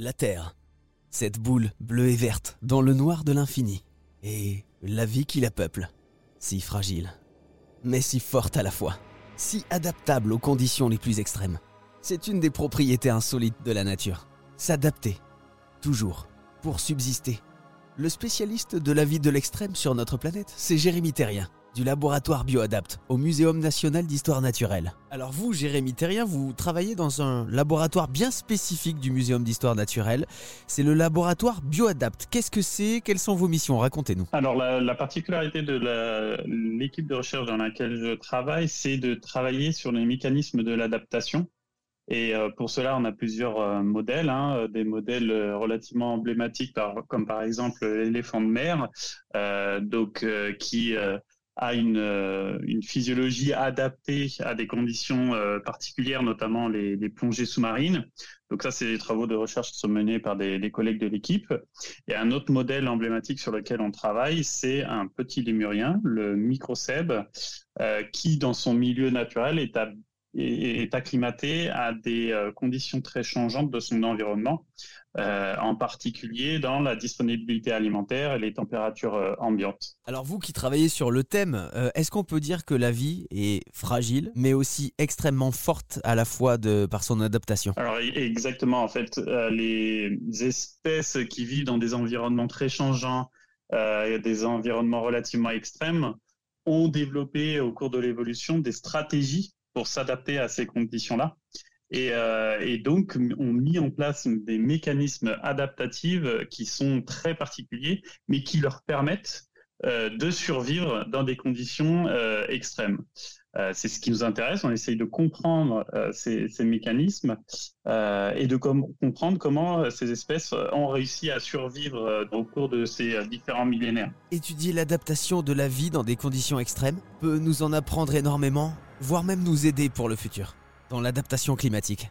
La Terre, cette boule bleue et verte dans le noir de l'infini, et la vie qui la peuple, si fragile, mais si forte à la fois, si adaptable aux conditions les plus extrêmes. C'est une des propriétés insolites de la nature. S'adapter, toujours, pour subsister. Le spécialiste de la vie de l'extrême sur notre planète, c'est Jérémy Terrien du laboratoire BioAdapt au Muséum national d'histoire naturelle. Alors vous, Jérémy Terrien, vous travaillez dans un laboratoire bien spécifique du Muséum d'histoire naturelle. C'est le laboratoire BioAdapt. Qu'est-ce que c'est? Quelles sont vos missions? Racontez-nous. Alors la, particularité de l'équipe de recherche dans laquelle je travaille, c'est de travailler sur les mécanismes de l'adaptation. Et euh, pour cela, on a plusieurs euh, modèles, hein, des modèles euh, relativement emblématiques, comme par exemple l'éléphant de mer, donc qui a une, euh, une, physiologie adaptée à des conditions euh, particulières, notamment les, les plongées sous-marines. Donc ça, c'est des travaux de recherche qui sont menés par des, des collègues de l'équipe. Et un autre modèle emblématique sur lequel on travaille, c'est un petit lémurien, le microcèbe, euh, qui, dans son milieu naturel, est, est, acclimaté à des euh, conditions très changeantes de son environnement, euh, en particulier dans la disponibilité alimentaire et les températures euh, ambiantes. Alors vous qui travaillez sur le thème, est-ce qu'on peut dire que la vie est fragile, mais aussi extrêmement forte à la fois de, par son adaptation? Alors e-, exactement, en fait, les espèces qui vivent dans des environnements très changeants, des environnements relativement extrêmes, ont développé au cours de l'évolution des stratégies pour s'adapter à ces conditions-là. Et, euh, donc, on mis en place des mécanismes adaptatifs qui sont très particuliers, mais qui leur permettent de survivre dans des conditions euh, extrêmes. Euh, c'est ce qui nous intéresse. On essaye de comprendre euh, ces, mécanismes euh, et de comprendre comment ces espèces ont réussi à survivre au cours de ces différents millénaires. Étudier l'adaptation de la vie dans des conditions extrêmes peut nous en apprendre énormément voire même nous aider pour le futur, dans l'adaptation climatique.